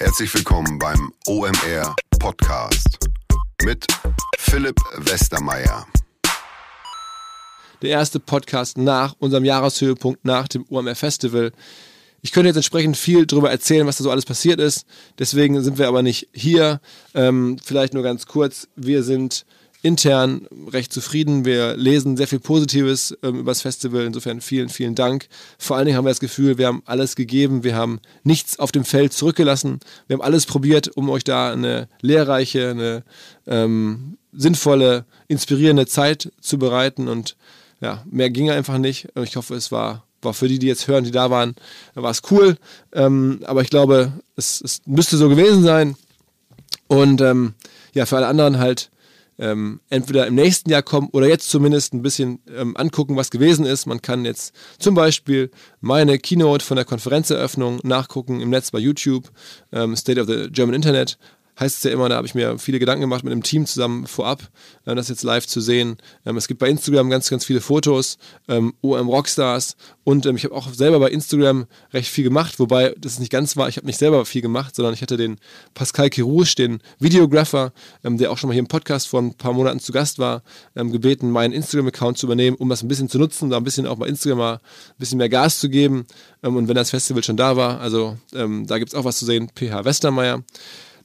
Herzlich willkommen beim OMR Podcast mit Philipp Westermeier. Der erste Podcast nach unserem Jahreshöhepunkt, nach dem OMR Festival. Ich könnte jetzt entsprechend viel darüber erzählen, was da so alles passiert ist. Deswegen sind wir aber nicht hier. Ähm, vielleicht nur ganz kurz. Wir sind intern recht zufrieden. Wir lesen sehr viel Positives ähm, über das Festival. Insofern vielen, vielen Dank. Vor allen Dingen haben wir das Gefühl, wir haben alles gegeben. Wir haben nichts auf dem Feld zurückgelassen. Wir haben alles probiert, um euch da eine lehrreiche, eine ähm, sinnvolle, inspirierende Zeit zu bereiten. Und ja, mehr ging einfach nicht. Ich hoffe, es war war für die, die jetzt hören, die da waren, war es cool. Ähm, aber ich glaube, es, es, müsste so gewesen sein. Und ähm, ja, für alle anderen halt ähm, entweder im nächsten Jahr kommen oder jetzt zumindest ein bisschen ähm, angucken, was gewesen ist. Man kann jetzt zum Beispiel meine Keynote von der Konferenzeröffnung nachgucken im Netz bei YouTube, ähm, State of the German Internet heißt es ja immer, da habe ich mir viele Gedanken gemacht mit einem Team zusammen vorab, äh, das jetzt live zu sehen. Ähm, es gibt bei Instagram ganz, ganz viele Fotos, ähm, OM Rockstars und ähm, ich habe auch selber bei Instagram recht viel gemacht, wobei das nicht ganz war, ich habe nicht selber viel gemacht, sondern ich hatte den Pascal Kirouche, den Videographer, ähm, der auch schon mal hier im Podcast vor ein paar Monaten zu Gast war, ähm, gebeten, meinen Instagram-Account zu übernehmen, um das ein bisschen zu nutzen, da ein bisschen auch bei Instagram mal ein bisschen mehr Gas zu geben. Ähm, und wenn das Festival schon da war, also da gibt es auch was zu sehen, PH Westermeier.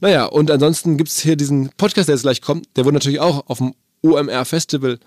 Naja, und ansonsten gibt es hier diesen Podcast, der jetzt gleich kommt. Der wurde natürlich auch auf dem OMR Festival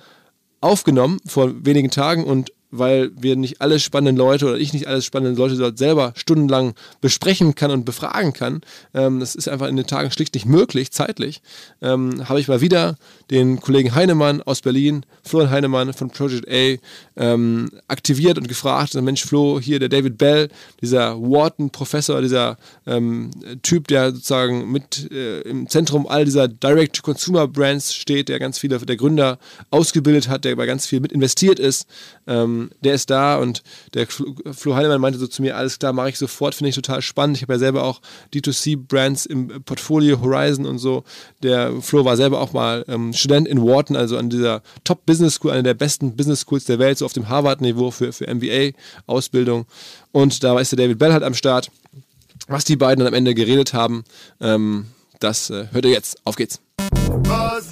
aufgenommen vor wenigen Tagen und weil wir nicht alle spannenden Leute oder ich nicht alle spannenden Leute dort selber stundenlang besprechen kann und befragen kann. Ähm, das ist einfach in den Tagen schlicht nicht möglich, zeitlich. Ähm, habe ich mal wieder den Kollegen Heinemann aus Berlin, Florian Heinemann von Project A, ähm, aktiviert und gefragt, Mensch Flo, hier der David Bell, dieser Wharton-Professor, dieser ähm, Typ, der sozusagen mit äh, im Zentrum all dieser Direct-to-Consumer-Brands steht, der ganz viele der Gründer ausgebildet hat, der bei ganz viel mit investiert ist. Ähm, der ist da und der Flo Heinemann meinte so zu mir, alles klar, mache ich sofort, finde ich total spannend. Ich habe ja selber auch D2C-Brands im Portfolio, Horizon und so. Der Flo war selber auch mal ähm, Student in Wharton, also an dieser Top-Business School, einer der besten Business Schools der Welt, so auf dem Harvard-Niveau für, für MBA-Ausbildung. Und da ist der David Bell halt am Start. Was die beiden dann am Ende geredet haben, ähm, das äh, hört ihr jetzt. Auf geht's.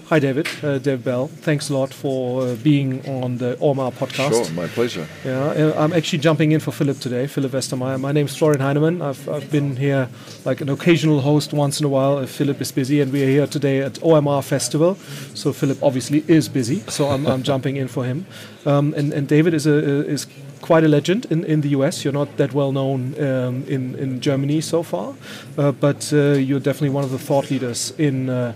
Hi, David. Uh, Dave Bell. Thanks a lot for uh, being on the OMR podcast. Sure, my pleasure. Yeah, uh, I'm actually jumping in for Philip today, Philip Westermeyer. My name's Florian Heinemann. I've, I've been here like an occasional host once in a while if Philip is busy, and we are here today at OMR Festival. So Philip obviously is busy, so I'm, I'm jumping in for him. Um, and, and David is a is quite a legend in, in the US. You're not that well known um, in in Germany so far, uh, but uh, you're definitely one of the thought leaders in uh,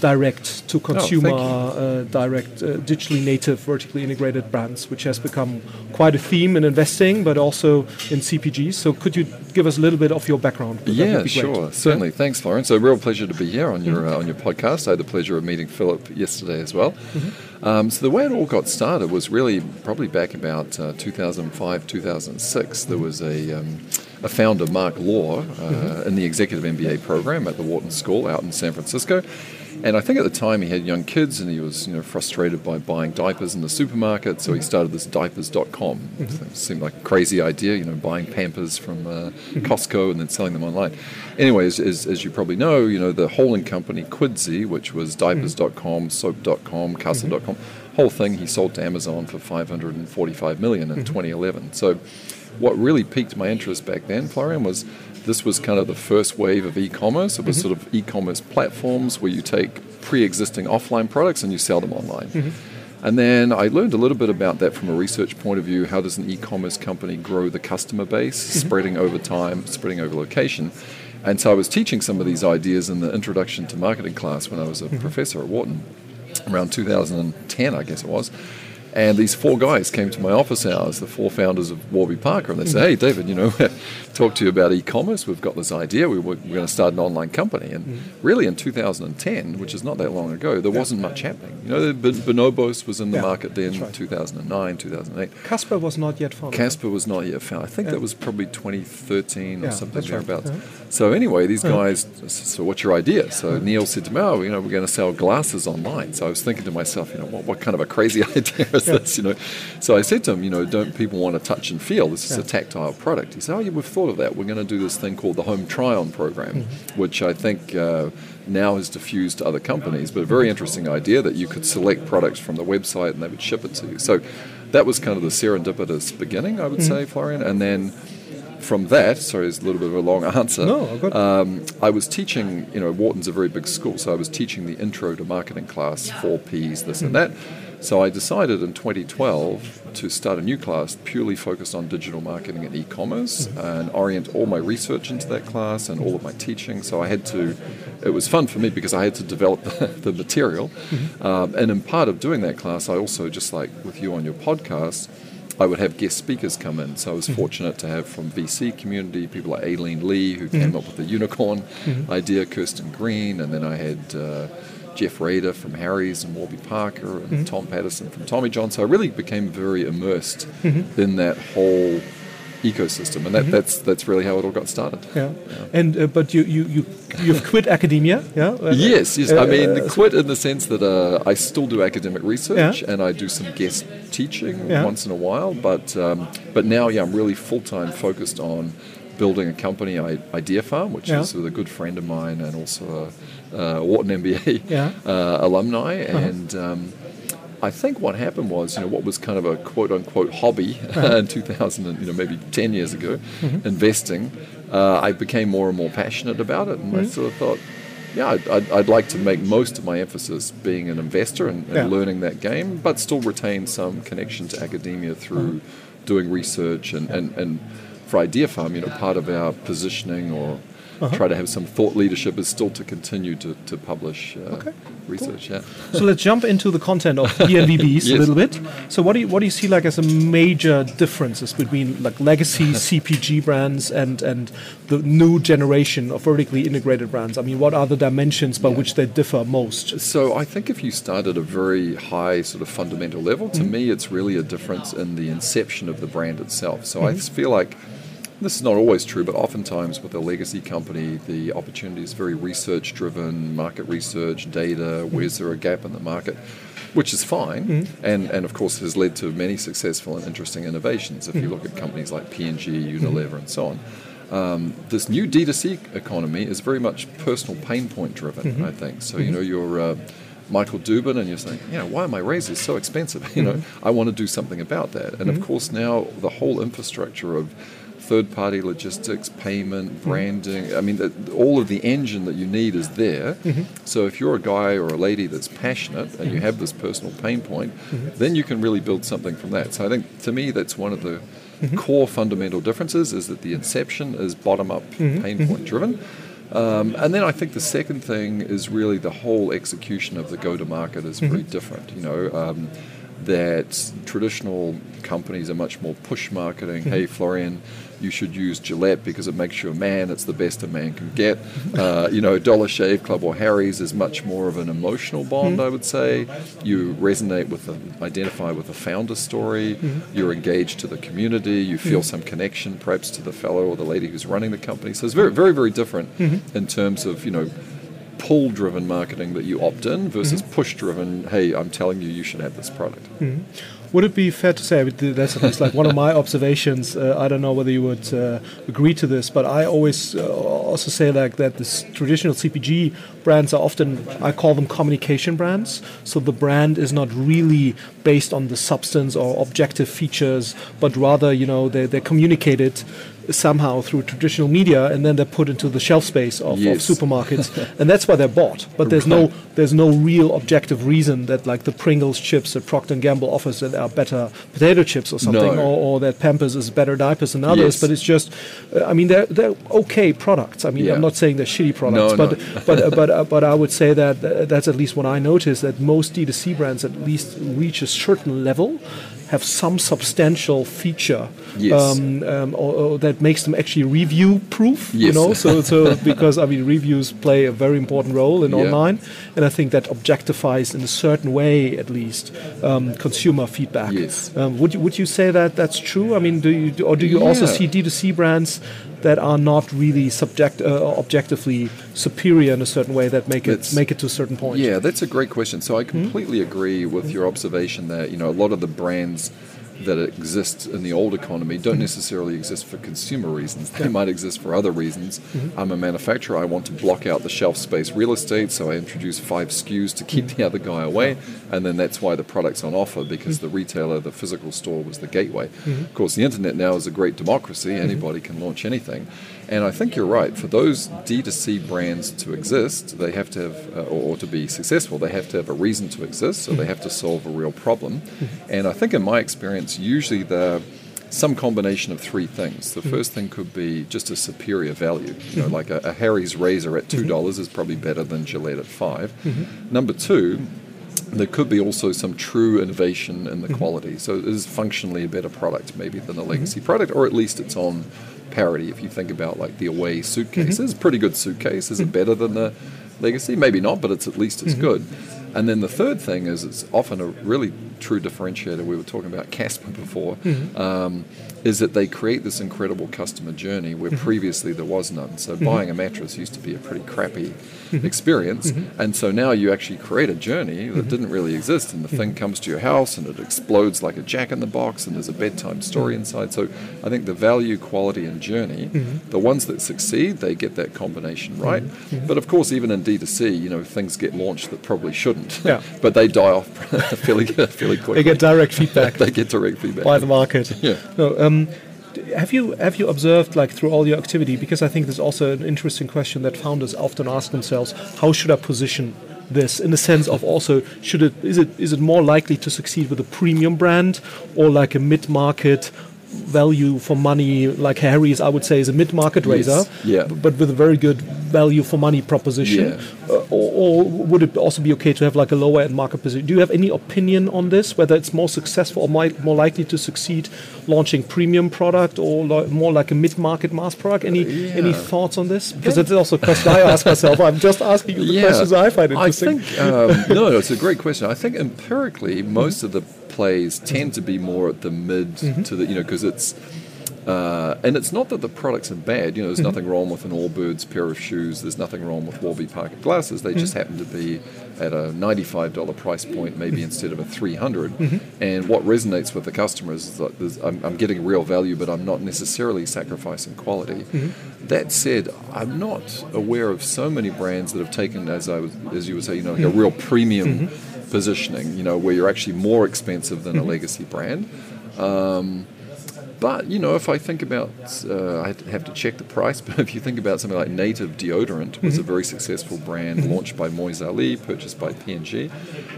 direct to consumer, oh, uh, direct, uh, digitally native, vertically integrated brands, which has become quite a theme in investing, but also in CPGs. So, could you give us a little bit of your background? Yeah, sure, certainly. Yeah? Thanks, Florence. A real pleasure to be here on your mm-hmm. uh, on your podcast. I had the pleasure of meeting Philip yesterday as well. Mm-hmm. Um, so the way it all got started was really probably back about uh, 2005, 2006. There was a um, a founder, Marc Lore, uh, mm-hmm. in the executive MBA program at the Wharton School out in San Francisco. And I think at the time he had young kids and he was you know frustrated by buying diapers in the supermarket, so he started this diapers.com. Mm-hmm. it seemed like a crazy idea, you know, buying Pampers from uh, mm-hmm. Costco and then selling them online. Anyways, as, as you probably know, you know, the holding company Quidsy, which was diapers.com, soap.com, mm-hmm. whole thing he sold to Amazon for 545 million in mm-hmm. 2011. So what really piqued my interest back then, Florian, was this was kind of the first wave of e-commerce. It was mm-hmm. sort of e-commerce platforms where you take pre-existing offline products and you sell them online. Mm-hmm. And then I learned a little bit about that from a research point of view. How does an e-commerce company grow the customer base, mm-hmm. spreading over time, spreading over location? And so I was teaching some of these ideas in the introduction to marketing class when I was a mm-hmm. professor at Wharton, around 2010, I guess it was. And these four guys came to my office hours, the four founders of Warby Parker, and they said, "Hey, David, you know, talk to you about e-commerce. We've got this idea. We, are going to start an online company." And mm. really, in 2010, which is not that long ago, there yeah. wasn't much happening. You know, Bonobos was in the yeah, market then, right. 2009, 2008. Casper was not yet found. Casper was not yet found. I think yeah. that was probably 2013 or something thereabouts. Right. So anyway, these guys. So what's your idea? So Neil said to me, "Oh, you know, we're going to sell glasses online." So I was thinking to myself, you know, what, what kind of a crazy idea is this, you know. So I said to him, you know, don't people want to touch and feel? This is a tactile product. He said, oh, yeah, we've thought of that. We're going to do this thing called the Home Try-On program, Mm-hmm. which I think uh, now has diffused to other companies, but a very interesting idea that you could select products from the website and they would ship it to you. So that was kind of the serendipitous beginning, I would Mm-hmm. say, Florian. And then from that, sorry, it's a little bit of a long answer. No, good. Um, I was teaching, you know, Wharton's a very big school, so I was teaching the intro to marketing class, four Ps, this and that. So I decided in 2012 to start a new class purely focused on digital marketing and e-commerce and orient all my research into that class and all of my teaching. So I had to, it was fun for me because I had to develop the, material. Um, and in part of doing that class, I also, just like with you on your podcast, I would have guest speakers come in. So I was fortunate to have from VC community people like Aileen Lee, who came up with the unicorn idea, Kirsten Green, and then I had uh, Jeff Raider from Harry's and Warby Parker, and Tom Patterson from Tommy John. So I really became very immersed in that whole ecosystem, and that, that's that's really how it all got started. Yeah. And uh, but you you you you've quit academia, yeah? Uh, Yes, yes. I uh, mean, uh, quit in the sense that uh, I still do academic research Yeah. and I do some guest teaching Yeah. once in a while. But um, but now, yeah, I'm really full time focused on building a company, I, Idea Farm, which Yeah. is with a good friend of mine and also a, a Wharton MBA Yeah. uh, alumni. And um, I think what happened was, you know, what was kind of a quote unquote hobby in 2000, and, you know, maybe 10 years ago, investing, uh, I became more and more passionate about it. And I sort of thought, yeah, I'd, I'd, I'd like to make most of my emphasis being an investor and, and Yeah. learning that game, but still retain some connection to academia through doing research and, and, and for Idea Farm, you know, part of our positioning or Uh-huh. try to have some thought leadership is still to continue to, to publish uh, Okay, research. Yeah. So let's jump into the content of DNVBs a little bit. So what do you what do you see like as a major differences between like legacy CPG brands and and the new generation of vertically integrated brands? I mean, what are the dimensions by which they differ most? So I think if you start at a very high sort of fundamental level, to mm-hmm. me it's really a difference in the inception of the brand itself. So I mm-hmm. feel like this is not always true, but oftentimes with a legacy company, the opportunity is very research driven, market research, data, mm-hmm. where's there a gap in the market, which is fine, mm-hmm. and, and of course has led to many successful and interesting innovations. If you mm-hmm. look at companies like P&G, Unilever, and so on. Um, this new D2C economy is very much personal pain point driven, I think. So, you know, you're uh, Michael Dubin and you're saying, you know, why are my razors so expensive? You know, I want to do something about that. And of course, now the whole infrastructure of third party logistics, payment, mm-hmm. branding, I mean, the, all of the engine that you need is there. Mm-hmm. So, if you're a guy or a lady that's passionate and you mm-hmm. have this personal pain point, then you can really build something from that. So, I think to me, that's one of the core fundamental differences is that the inception is bottom up, pain point driven. Um, and then I think the second thing is really the whole execution of the go to market is very different. You know, um, that traditional companies are much more push marketing. Hey, Florian, you should use Gillette because it makes you a man. It's the best a man can get. Uh, you know, Dollar Shave Club or Harry's is much more of an emotional bond, hmm. I would say. You resonate with the, identify with the founder story. Hmm. You're engaged to the community. You hmm. feel some connection, perhaps, to the fellow or the lady who's running the company. So it's very, very, very different in terms of you know pull driven marketing that you opt in versus push driven, hey, I'm telling you, you should have this product. Would it be fair to say that's at least like one of my observations? Uh, I don't know whether you would uh, agree to this, but I always uh, also say like that this traditional CPG brands are often I call them communication brands. So the brand is not really based on the substance or objective features, but rather you know they they're communicated somehow through traditional media and then they're put into the shelf space of, Yes. of supermarkets and that's why they're bought but there's no there's no real objective reason that like the Pringles chips that Procter and Gamble offers that are better potato chips or something No. or, or that Pampers is better diapers than others Yes. but it's just uh, I mean they're they're okay products I mean Yeah. I'm not saying they're shitty products No, but no. but uh, but uh, but I would say that uh, that's at least what I notice that most D2C brands at least reach a certain level have some substantial feature Yes. um, um, or, or that makes them actually review proof you know so so because I mean reviews play a very important role in Yeah. online and I think that objectifies in a certain way at least um, consumer feedback Yes. um, would you would you say that that's true I mean do you or do you also see D2C brands that are not really subject uh, objectively superior in a certain way that make it make it to a certain point. Yeah, that's a great question. So I Hmm? completely agree with your observation that you know a lot of the brands that exist in the old economy don't necessarily exist for consumer reasons. They might exist for other reasons. Mm-hmm. I'm a manufacturer. I want to block out the shelf space real estate, so I introduce five SKUs to keep the other guy away, and then that's why the product's on offer because the retailer, the physical store, was the gateway. Mm-hmm. Of course, the internet now is a great democracy. Anybody can launch anything. And I think you're right. For those D2C brands to exist, they have to have, uh, or, or to be successful, they have to have a reason to exist. So they have to solve a real problem. Mm-hmm. And I think, in my experience, usually the some combination of three things. The mm-hmm. first thing could be just a superior value. You know, mm-hmm. like a, a Harry's razor at two dollars is probably better than Gillette at 5 Number two, there could be also some true innovation in the quality. So it is functionally a better product, maybe than a legacy product, or at least it's on parity. If you think about like the Away suitcase, mm-hmm. it's a pretty good suitcase. Is it mm-hmm. better than the legacy? Maybe not, but it's at least as mm-hmm. good. And then the third thing is it's often a really true differentiator. We were talking about Casper before. Mm-hmm. Um, is that they create this incredible customer journey where mm-hmm. previously there was none. So mm-hmm. buying a mattress used to be a pretty crappy experience, and so now you actually create a journey that didn't really exist, and the thing comes to your house and it explodes like a jack in the box, and there's a bedtime story inside. So I think the value, quality, and journey, the ones that succeed, they get that combination right. But of course, even in D2C, you know, things get launched that probably shouldn't, Yeah. but they die off fairly fairly quickly. They get direct feedback. they get direct feedback. by the market. Yeah. No, um, have you have you observed like through all your activity? Because I think there's also an interesting question that founders often ask themselves: How should I position this? In the sense of also, should it is it is it more likely to succeed with a premium brand or like a mid market? value for money like Harry's I would say is a mid-market Yes, razor yeah. but with a very good value for money proposition Yeah. uh, or, or would it also be okay to have like a lower end market position? Do you have any opinion on this? Whether it's more successful or mi- more likely to succeed launching premium product or more like a mid market mass product? Any any Yeah. thoughts on this? Because it's also a question I ask myself. I'm just asking you the questions I find interesting. I think um, no, it's a great question. I think empirically, most of the plays tend to be more at the mid to the you know because it's. Uh, and it's not that the products are bad. You know, there's mm-hmm. nothing wrong with an Allbirds pair of shoes. There's nothing wrong with Warby Parker glasses. They just mm-hmm. happen to be at a $95 price point, maybe instead of a 300. Mm-hmm. And what resonates with the customers is that there's- I'm, I'm getting real value, but I'm not necessarily sacrificing quality. That said, I'm not aware of so many brands that have taken, as I was, as you would say, you know, like a real premium positioning. You know, where you're actually more expensive than a legacy brand. Um, but you know, if I think about, uh, I have to check the price. But if you think about something like Native Deodorant, was a very successful brand launched by Moiz Ali, purchased by P&G.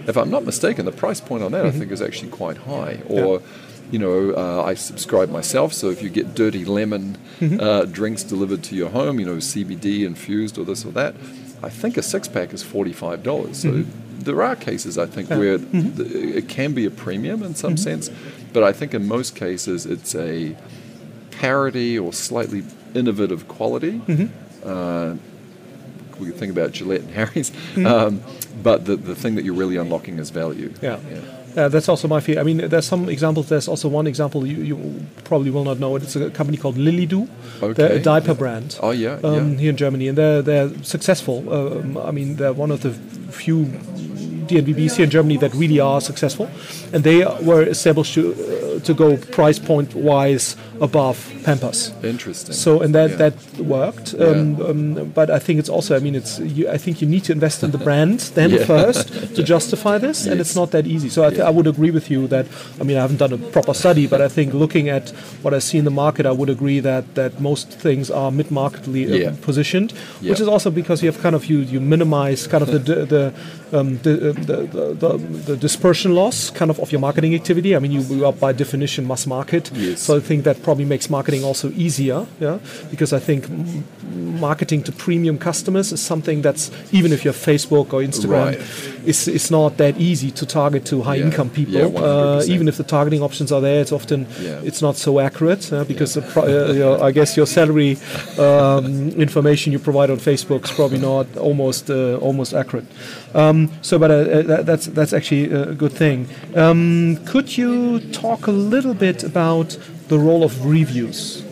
If I'm not mistaken, the price point on that I think is actually quite high. Or, you know, uh, I subscribe myself, so if you get dirty lemon uh, drinks delivered to your home, you know, CBD infused or this or that, I think a six pack is forty five dollars. So there are cases I think where the, it can be a premium in some sense, but I think in most cases it's a parity or slightly innovative quality. Uh, we can think about Gillette and Harry's, um, but the, the thing that you're really unlocking is value. Yeah. Uh, that's also my fear. I mean, there's some examples. There's also one example you, you probably will not know it. It's a company called Lillydoo. They're a Okay. diaper brand. Oh yeah, um, yeah. here in Germany, and they're they're successful. Um, I mean, they're one of the few DNVBs here in Germany that really are successful, and they were established to uh, to go price point wise above Pampers. Interesting. So and that Yeah. that worked. Um, um, but I think it's also. I mean, it's. You, I think you need to invest in the brand then Yeah. first to justify this, and it's not that easy. So I, th- Yeah. I would agree with you that. I mean, I haven't done a proper study, but I think looking at what I see in the market, I would agree that that most things are mid-marketly uh, Yeah. positioned, which is also because you have kind of you you minimize kind of the the the, um, the, uh, the, the, the the dispersion loss kind of of your marketing activity. I mean, you, you are by definition mass market, Yes. so I think that probably makes marketing also easier. Yeah, because I think marketing to premium customers is something that's even if you're Facebook or Instagram, Right. it's it's not that easy to target to high Yeah. income people. Yeah, uh, 100%. even if the targeting options are there, it's often Yeah. it's not so accurate uh, because the pro- uh, your, I guess your salary um, information you provide on Facebook is probably not almost uh, almost accurate. Um, so, but uh, uh, that, that's that's actually a good thing. Um, could you talk a little bit about the role of reviews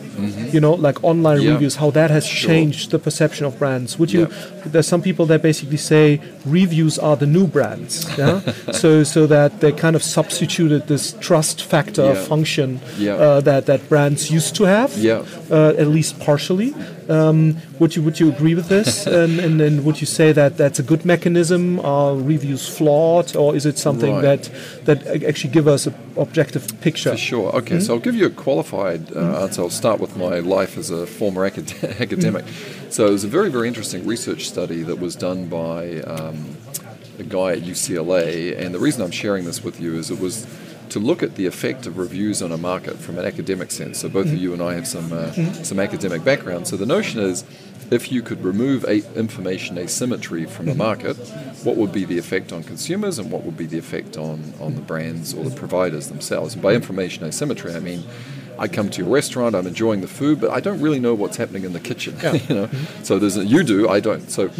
you know, like online Mm-hmm. Yeah. reviews, how that has Sure. changed the perception of brands. Would you? Yeah. There's some people that basically say reviews are the new brands. Yeah. so so that they kind of substituted this trust factor Yeah. function uh, that that brands used to have. Yeah. Uh, at least partially. Um, would you would you agree with this? and, and, and would you say that that's a good mechanism? Are reviews flawed, or is it something Right. that that actually give us an objective picture? For sure. Okay, so I'll give you a qualified uh, answer. I'll start with my life as a former acad- academic. So it was a very, very interesting research study that was done by um, a guy at UCLA. And the reason I'm sharing this with you is it was to look at the effect of reviews on a market from an academic sense. So both of mm-hmm. you and I have some uh, mm-hmm. some academic background. So the notion is. If you could remove a- information asymmetry from the mm-hmm. market, what would be the effect on consumers and what would be the effect on, on the brands or the providers themselves? And by information asymmetry, I mean I come to your restaurant, I'm enjoying the food, but I don't really know what's happening in the kitchen. you know, so there's a, you do, I don't. So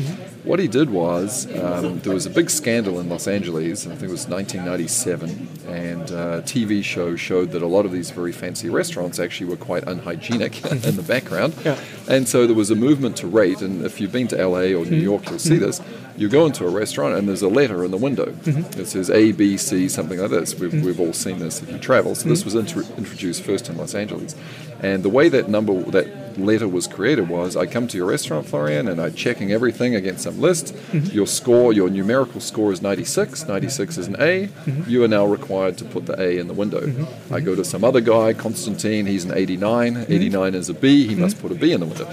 what he did was um, there was a big scandal in Los Angeles. I think it was 1997, and uh, a TV show showed that a lot of these very fancy restaurants actually were quite unhygienic in the background. Yeah. And so there was a movement to rate. And if you've been to LA or New hmm. York, you'll see hmm. this. You go into a restaurant and there's a letter in the window. Mm-hmm. It says A, B, C, something like this. We've, hmm. we've all seen this if you travel. So this was intro introduced first in Los Angeles. And the way that number, that letter was created was I come to your restaurant, Florian, and I'm checking everything against some list. Mm-hmm. Your score, your numerical score is 96. 96 is an A. Mm-hmm. You are now required to put the A in the window. Mm-hmm. I go to some other guy, Constantine, he's an 89. 89 is a B. He must put a B in the window.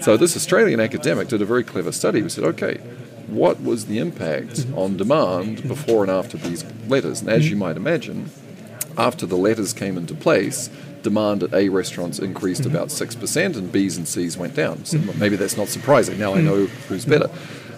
So this Australian academic did a very clever study. We said, okay, what was the impact on demand before and after these letters? And as you might imagine, after the letters came into place, demand at A restaurants increased mm-hmm. about 6% and B's and C's went down. So maybe that's not surprising. Now I mm-hmm. know who's better.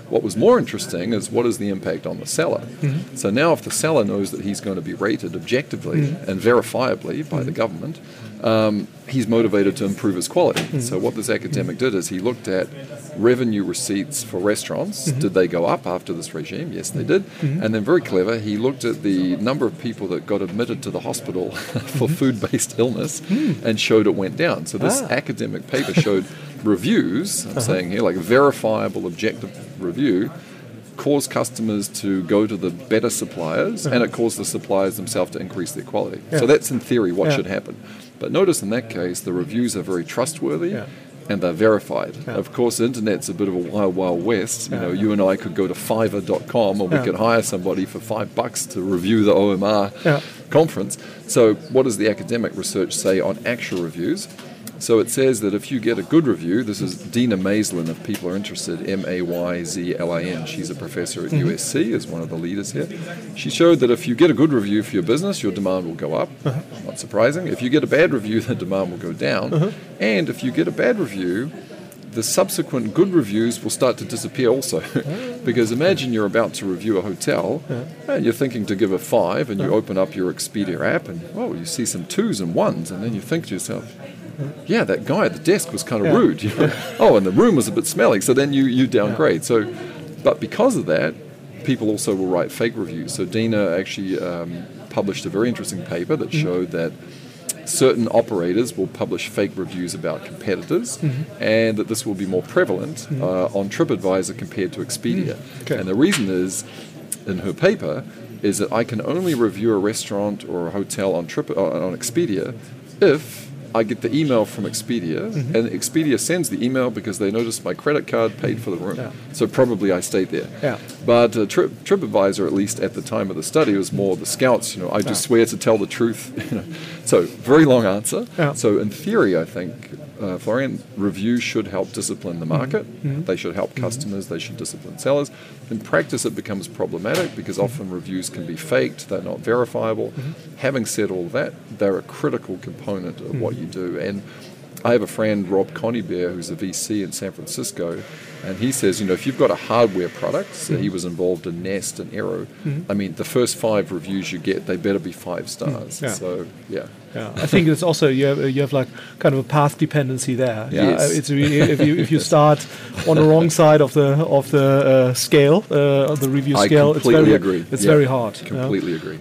What was more interesting is what is the impact on the seller? Mm-hmm. So now, if the seller knows that he's going to be rated objectively and verifiably by the government, um, he's motivated to improve his quality. Mm-hmm. So, what this academic did is he looked at revenue receipts for restaurants. Mm-hmm. Did they go up after this regime? Yes, they mm-hmm. did. And then, very clever, he looked at the number of people that got admitted to the hospital for food based illness hmm. and showed it went down. So, this Ah. academic paper showed reviews, I'm uh-huh. saying here, like a verifiable, objective review. Cause customers to go to the better suppliers, and uh-huh. it caused the suppliers themselves to increase their quality. Yeah. So that's in theory what Yeah. should happen. But notice in that case, the reviews are very trustworthy Yeah. and they're verified. Yeah. Of course, the internet's a bit of a wild, wild west. You Yeah. know, you and I could go to Fiverr.com, or we Yeah. could hire somebody for five bucks to review the OMR Yeah. conference. So, what does the academic research say on actual reviews? So it says that if you get a good review, this is Dina Mayzlin, if people are interested, M A Y Z L I N. She's a professor at mm-hmm. USC, is one of the leaders here. She showed that if you get a good review for your business, your demand will go up. Uh-huh. Not surprising. If you get a bad review, the demand will go down. Uh-huh. And if you get a bad review, the subsequent good reviews will start to disappear also. Oh. because imagine you're about to review a hotel uh-huh. and you're thinking to give a five, and you open up your Expedia app and, oh, you see some twos and ones, and then you think to yourself, yeah, that guy at the desk was kind of Yeah. rude. You know? oh, and the room was a bit smelly. So then you, you downgrade. So, but because of that, people also will write fake reviews. So Dina actually um, published a very interesting paper that showed that certain operators will publish fake reviews about competitors, and that this will be more prevalent uh, on TripAdvisor compared to Expedia. Okay. And the reason is, in her paper, is that I can only review a restaurant or a hotel on Trip uh, on Expedia if I get the email from Expedia, and Expedia sends the email because they noticed my credit card paid for the room. Yeah. So probably I stayed there. Yeah. But uh, Trip, TripAdvisor, at least at the time of the study, was more the scouts. You know, I just swear to tell the truth. You know. So very long answer. Yeah. So in theory, I think uh, Florian reviews should help discipline the mm-hmm. market. Mm-hmm. They should help mm-hmm. customers. They should discipline sellers. In practice, it becomes problematic because often reviews can be faked. They're not verifiable. Having said all that, they're a critical component of what you do. And I have a friend, Rob Coneybeer, who's a VC in San Francisco, and he says, you know, if you've got a hardware product, so he was involved in Nest and Aero, I mean, the first five reviews you get, they better be five stars. Yeah. So, yeah. Yeah, I think it's also you have, you have like kind of a path dependency there. Yeah, Yes. it's really, if you if you start on the wrong side of the of the uh, scale, uh, of the review I scale, it's very agree. it's Yeah, very hard. Completely agree.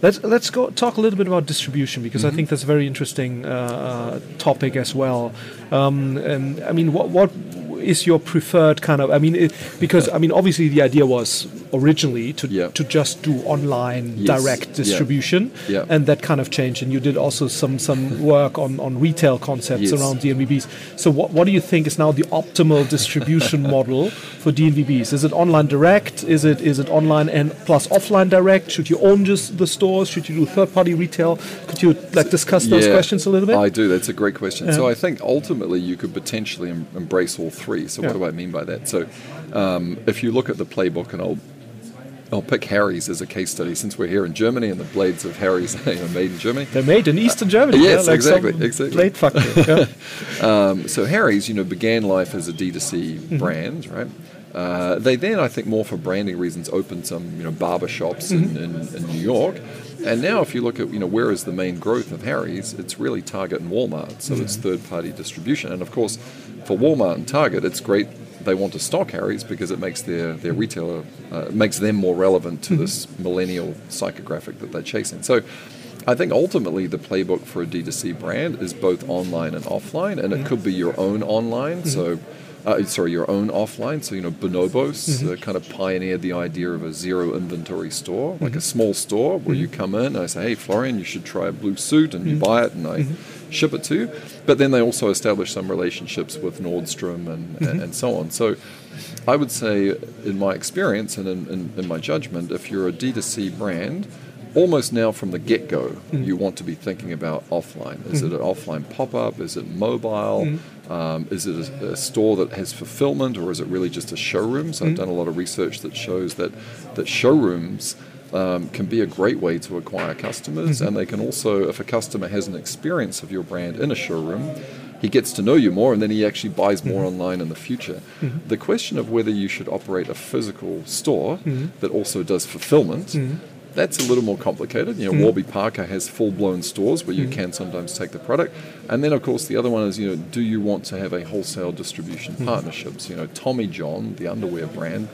Let's let's go talk a little bit about distribution because I think that's a very interesting uh, uh, topic as well. Um, and I mean, what what is your preferred kind of? I mean, it, because I mean, obviously the idea was originally to Yeah. to just do online Yes. direct distribution, Yeah. and that kind of changed. And you did also some some work on on retail concepts Yes. around DNVBs. So what what do you think is now the optimal distribution model for DNVBs? Is it online direct? Is it is it online and plus offline direct? Should you own just the stores? Should you do third party retail? Could you like discuss those Yeah, questions a little bit? I do. That's a great question. So I think ultimately you could potentially em- embrace all three. So what do I mean by that? So um, if you look at the playbook, and I'll I'll pick Harry's as a case study since we're here in Germany and the blades of Harry's are made in Germany. They're made in Eastern Germany. yes, yeah, like exactly, exactly. Plate factory. yeah. Um, so Harry's, you know, began life as a D2C Mm-hmm. brand, right? Uh, they then, I think, more for branding reasons, opened some, you know, barber shops Mm-hmm. in, in, in New York. And now, if you look at, you know, where is the main growth of Harry's, it's really Target and Walmart. So it's third-party distribution. And of course, for Walmart and Target, it's great. They want to stock Harry's because it makes their their retailer uh, makes them more relevant to this millennial psychographic that they're chasing. So. I think ultimately the playbook for a D2C brand is both online and offline, and it could be your own online. So, uh, sorry, your own offline. So, you know, Bonobos uh, kind of pioneered the idea of a zero inventory store, like mm-hmm. a small store where you mm-hmm. come in and I say, hey, Florian, you should try a blue suit, and you buy it, and I ship it to you. But then they also established some relationships with Nordstrom and, and, and so on. So, I would say, in my experience and in, in, in my judgment, if you're a D2C brand, almost now from the get go, mm-hmm. you want to be thinking about offline. Is it an mm-hmm. offline pop up? Is it mobile? Mm-hmm. Um, is it a, a store that has fulfillment, or is it really just a showroom? So I've done a lot of research that shows that that showrooms. Um, can be a great way to acquire customers, and they can also, if a customer has an experience of your brand in a showroom, he gets to know you more and then he actually buys more online in the future. The question of whether you should operate a physical store that also does fulfillment. That's a little more complicated. You know, hmm. Warby Parker has full-blown stores where you hmm. can sometimes take the product, and then of course the other one is you know, do you want to have a wholesale distribution hmm. partnerships? You know, Tommy John, the underwear brand,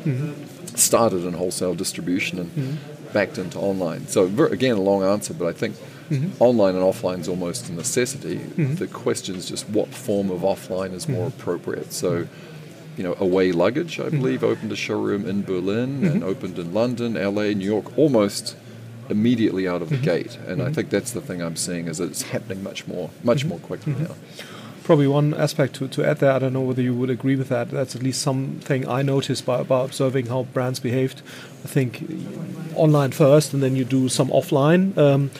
started in wholesale distribution and backed into online. So again, a long answer, but I think online and offline is almost a necessity. The question is just what form of offline is more appropriate. So, you know, away luggage, I believe, hmm. opened a showroom in Berlin and mm-hmm. opened in London, LA, New York, almost immediately out of the mm-hmm. gate. And I mm-hmm. think that's the thing I'm seeing is that it's happening much more, much more quickly now. Probably one aspect to, to add there, I don't know whether you would agree with that. That's at least something I noticed by, by observing how brands behaved. I think online first, and then you do some offline, um,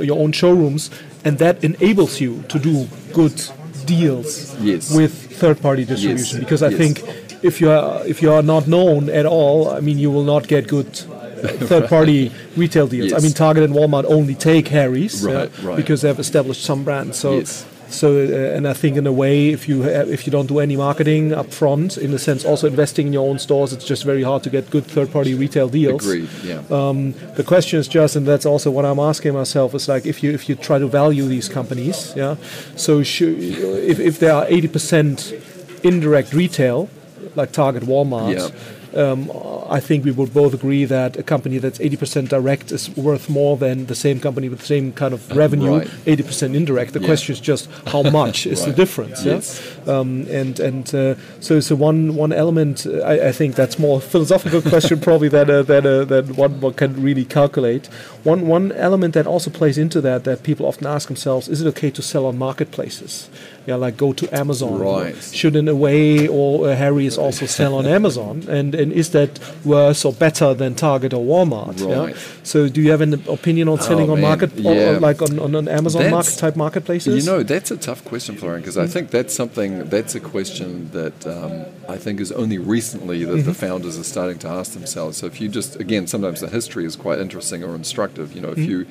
your own showrooms, and that enables you to do good deals Yes. with third-party distribution. Because I yes. think if you are if you are not known at all, I mean, you will not get good uh, third-party retail deals. I mean, Target and Walmart only take Harry's Right, uh, right. because they have established some brands. So Yes. So, uh, and I think in a way, if you ha- if you don't do any marketing up front, in the sense also investing in your own stores, it's just very hard to get good third-party retail deals. Agreed. Yeah. Um, the question is just, and that's also what I'm asking myself, is like if you if you try to value these companies, yeah. So if if there are 80% indirect retail, like Target, Walmart. Yeah. Um, I think we would both agree that a company that's 80% direct is worth more than the same company with the same kind of revenue, Uh, right. 80% indirect. The Yeah. question is just how much is the difference. yeah? Yes. Um, and and uh, so so one one element uh, I, I think that's more philosophical question probably than uh, than uh, than one one can really calculate. One one element that also plays into that that people often ask themselves: Is it okay to sell on marketplaces? Yeah, like go to Amazon. Right. Should in a way or uh, Harry's also sell on Amazon? And and is that worse or better than Target or Walmart? Yeah. Right. So do you have an opinion on selling Oh, on market or like on, on an Amazon That's- market type marketplaces? You know, that's a tough question, Florian, because I think that's something, that's a question that um, I think is only recently that the founders are starting to ask themselves. So if you just, again, sometimes the history is quite interesting or instructive. You know, if you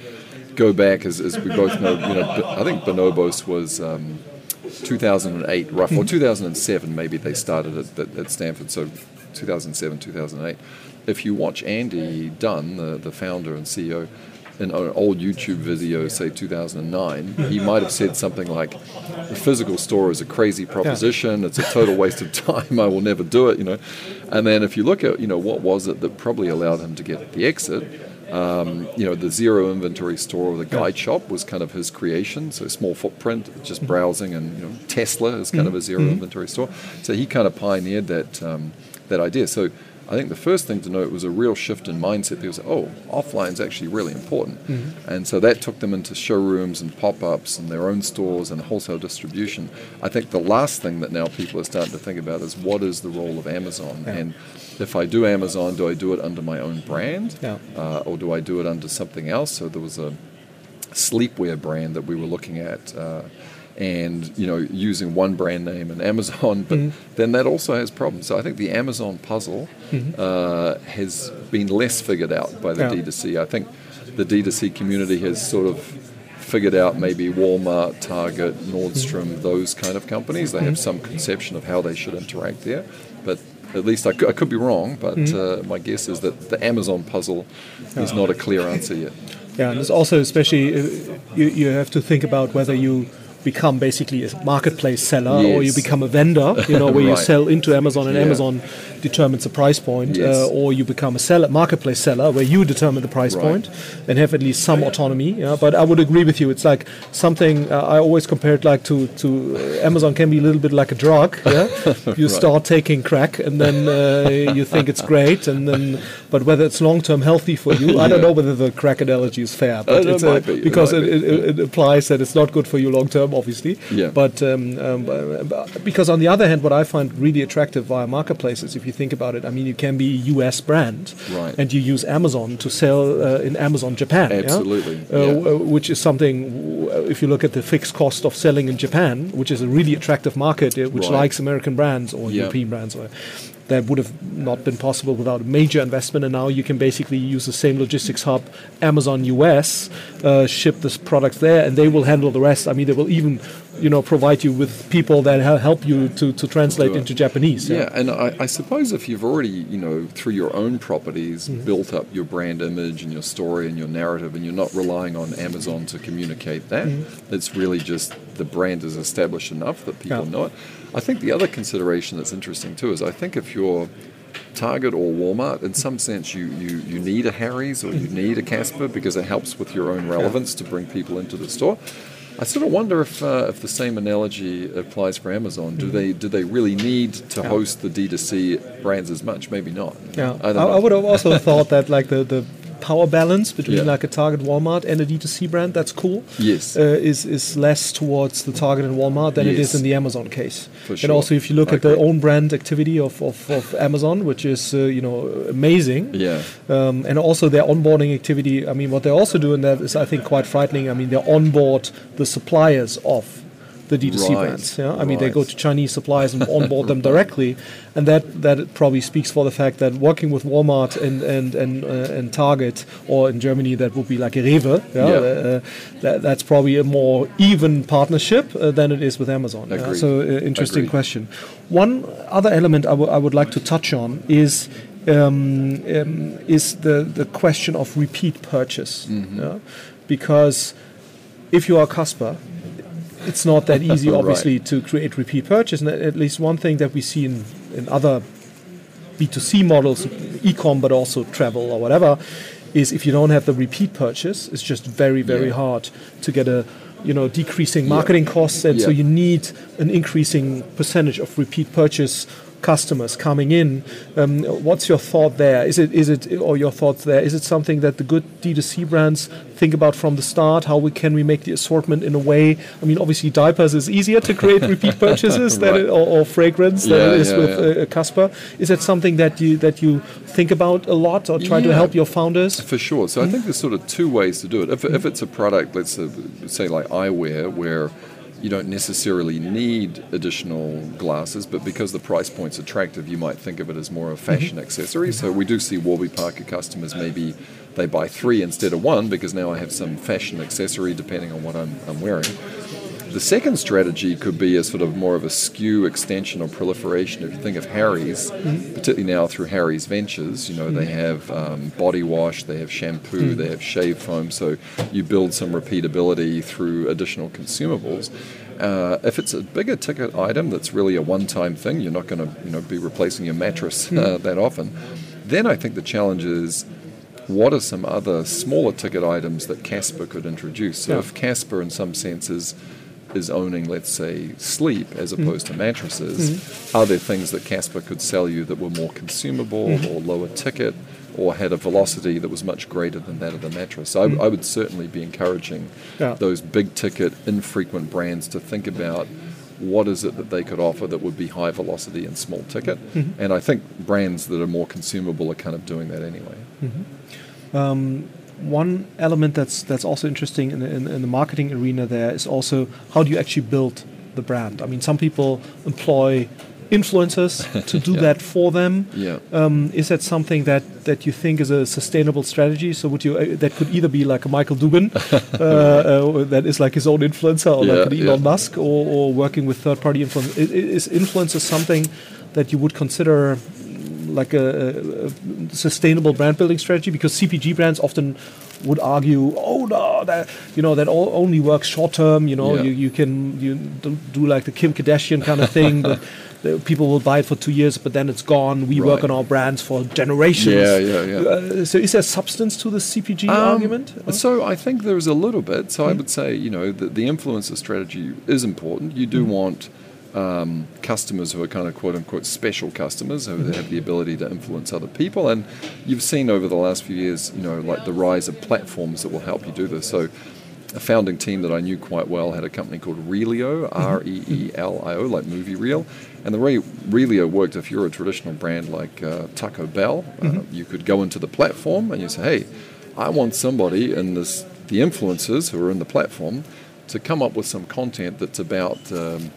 go back, as, as we both know, you know, I think Bonobos was. Um, 2008, roughly, or 2007, maybe they started at, at, at Stanford. So 2007, 2008. If you watch Andy Dunn, the, the founder and CEO, in an old YouTube video, say 2009, he might have said something like, "The physical store is a crazy proposition. It's a total waste of time. I will never do it." You know, and then if you look at, you know, what was it that probably allowed him to get the exit? Um, you know, the zero inventory store or the guide shop was kind of his creation. So small footprint, just browsing, and you know, Tesla is kind of a 0 inventory store. So he kind of pioneered that um, that idea. So I think the first thing to note was a real shift in mindset. People said, "Oh, offline is actually really important," and so that took them into showrooms and pop-ups and their own stores and wholesale distribution. I think the last thing that now people are starting to think about is what is the role of Amazon and if I do Amazon, do I do it under my own brand, Yeah. uh, or do I do it under something else? So there was a sleepwear brand that we were looking at, uh, and you know, using one brand name and Amazon, but then that also has problems. So I think the Amazon puzzle uh, has been less figured out by the Yeah. D2C. I think the D2C community has sort of figured out maybe Walmart, Target, Nordstrom, those kind of companies. They have some conception of how they should interact there, but at least I could, I could be wrong, but uh, my guess is that the Amazon puzzle is not a clear answer yet. Yeah, and it's also especially uh, you, you have to think about whether you become basically a marketplace seller or you become a vendor, you know, where you sell into Amazon and Yeah. Amazon determines the price point, Yes. uh, or you become a seller, marketplace seller where you determine the price Right. point and have at least some autonomy. Yeah, but I would agree with you. It's like something uh, I always compare it like to to uh, Amazon can be a little bit like a drug. Yeah, you start taking crack and then uh, you think it's great, and then but whether it's long term healthy for you, I don't know whether the crack analogy is fair, but it it's a, be, because it, be, it, it implies that it's not good for you long term, obviously. Yeah. But um, um, uh, because on the other hand, what I find really attractive via marketplaces, if you think about it, I mean, you can be a U.S. brand, Right. and you use Amazon to sell uh, in Amazon Japan, yeah? Absolutely, Uh, yeah. w- which is something. w- If you look at the fixed cost of selling in Japan, which is a really attractive market, uh, which Right. likes American brands or Yeah. European brands, or that would have not been possible without a major investment. And now you can basically use the same logistics hub, Amazon US, uh, ship this product there, and they will handle the rest. I mean, they will even, you know, provide you with people that help you to, to translate into Japanese. Yeah, and I, I suppose if you've already, you know, through your own properties, Mm-hmm. built up your brand image and your story and your narrative, and you're not relying on Amazon to communicate that, Mm-hmm. it's really just the brand is established enough that people Yeah. know it. I think the other consideration that's interesting too is I think if you're Target or Walmart, in some sense, you, you, you need a Harry's or you need a Casper because it helps with your own relevance to bring people into the store. I sort of wonder if uh, if the same analogy applies for Amazon. Do they do they really need to host the D2C brands as much? Maybe not. Yeah, I I. I would have also thought that like the, the power balance between Yeah. like a Target, Walmart, and a D2C brand that's cool. Yes. uh, is is less towards the Target and Walmart than it is in the Amazon case. For And also, if you look I at the own brand activity of, of, of Amazon, which is uh, you know amazing. Yeah. Um, and also their onboarding activity. I mean, what they're also do in that is, I think, quite frightening. I mean, they onboard the suppliers of the D2C Right, brands. Yeah, I mean they go to Chinese suppliers and onboard them directly, and that that probably speaks for the fact that working with Walmart and and and, uh, and Target, or in Germany that would be like a Rewe. Yeah, Yeah. Uh, that, that's probably a more even partnership uh, than it is with Amazon. yeah. So uh, interesting Agreed. question. One other element I wou- I would like to touch on is. Um, um, is the, the question of repeat purchase, Mm-hmm. yeah? because if you are Casper, it's not that easy, Right. obviously, to create repeat purchase. And at least one thing that we see in, in other B2C models, e-com, but also travel or whatever, is if you don't have the repeat purchase, it's just very, very Yeah. hard to get a you know decreasing marketing costs, and so you need an increasing percentage of repeat purchase customers coming in. Um, what's your thought there? Is it is it or your thoughts there? Is it something that the good D2C brands think about from the start? How we can we make the assortment in a way? I mean, obviously diapers is easier to create repeat purchases than it, or, or fragrance than it is yeah, with yeah. uh, Casper. Is that something that you that you think about a lot or try to help your founders? For sure. So I think there's sort of two ways to do it. If, if it's a product, let's uh, say like eyewear, where you don't necessarily need additional glasses, but because the price point's attractive, you might think of it as more of a mm-hmm. fashion accessory. So we do see Warby Parker customers maybe they buy three instead of one because now I have some fashion accessory depending on what I'm, I'm wearing. The second strategy could be a sort of more of a SKU extension or proliferation. If you think of Harry's, particularly now through Harry's Ventures, you know, they have um, body wash, they have shampoo, they have shave foam, so you build some repeatability through additional consumables. Uh, if it's a bigger ticket item that's really a one-time thing, you're not going to you know be replacing your mattress uh, that often. Then I think the challenge is what are some other smaller ticket items that Casper could introduce? So Yeah. if Casper, in some senses, is owning, let's say, sleep as Mm-hmm. opposed to mattresses, are there things that Casper could sell you that were more consumable Mm-hmm. or lower ticket? Or had a velocity that was much greater than that of the mattress. So I, I would certainly be encouraging. Yeah. those big ticket, infrequent brands to think about what is it that they could offer that would be high velocity and small ticket. Mm-hmm. And I think brands that are more consumable are kind of doing that anyway. One element that's that's also interesting in the, in, in the marketing arena there is also how do you actually build the brand? I mean, some people employ influencers to do Yeah. that for them. Yeah. Um, is that something that, that you think is a sustainable strategy? So would you uh, that could either be like a Michael Dubin, uh, uh, that is like his own influencer, or Yeah, like an Elon. Musk, or, or working with third party influencers? Is, is influencer something that you would consider like a, a, sustainable brand building strategy? Because CPG brands often would argue, oh no, that you know that all, only works short term. You know, Yeah. you, you can you do, do like the Kim Kardashian kind of thing, but people will buy it for two years, but then it's gone. We work on our brands for generations. Yeah, yeah, yeah. Uh, so is there substance to the CPG Um, argument? So I think there is a little bit. So I would say, you know, the, the influencer strategy is important. You do want um, customers who are kind of quote unquote special customers who have the ability to influence other people. And you've seen over the last few years, you know, like the rise of platforms that will help you do this. So a founding team that I knew quite well had a company called Reelio, R E E L I O, like movie reel. And the way Reelio worked, if you're a traditional brand like uh, Taco Bell, uh, you could go into the platform and you say, hey, I want somebody in this, the influencers who are in the platform to come up with some content that's about um,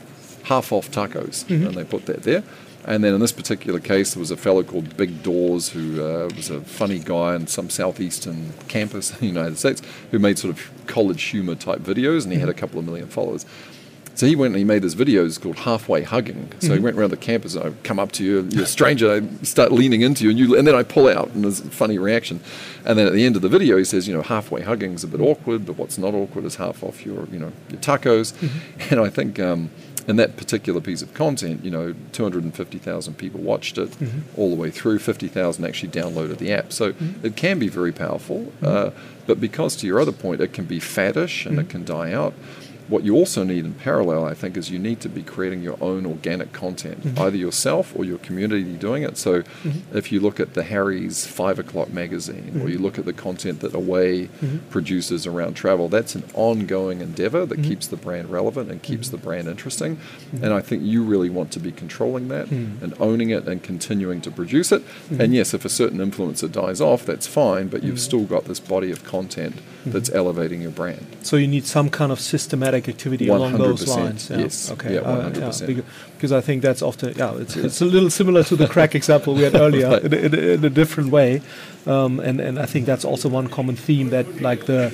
half off tacos. And they put that there. And then in this particular case, there was a fellow called Big Doors who uh, was a funny guy on some southeastern campus in the United States who made sort of college humor type videos, and he had a couple of million followers. So he went and he made his videos called Halfway Hugging. So he went around the campus and I come up to you, you're a stranger, I start leaning into you, and you, and then I pull out, and there's a funny reaction. And then at the end of the video, he says, you know, halfway hugging is a bit awkward, but what's not awkward is half off your, you know, your tacos. And I think um, in that particular piece of content, you know, 250,000 people watched it mm-hmm. all the way through, 50,000 actually downloaded the app. So mm-hmm. it can be very powerful, mm-hmm. uh, but because to your other point, it can be faddish and it can die out. What you also need in parallel, I think, is you need to be creating your own organic content, mm-hmm. either yourself or your community doing it. So, mm-hmm. if you look at the Harry's Five O'clock magazine, or you mm-hmm. look at the content that Away produces around travel, that's an ongoing endeavor that keeps the brand relevant and keeps the brand interesting. And I think you really want to be controlling that and owning it and continuing to produce it. And yes, if a certain influencer dies off, that's fine, but you've still got this body of content that's elevating your brand. So you need some kind of systematic activity along those lines. Yeah. yes. Okay. Yeah, Uh, 100%. because, I think that's often yeah, it's, it's a little similar to the crack example we had earlier Right. in, a- in, a- in a different way, um, and and I think that's also one common theme that like the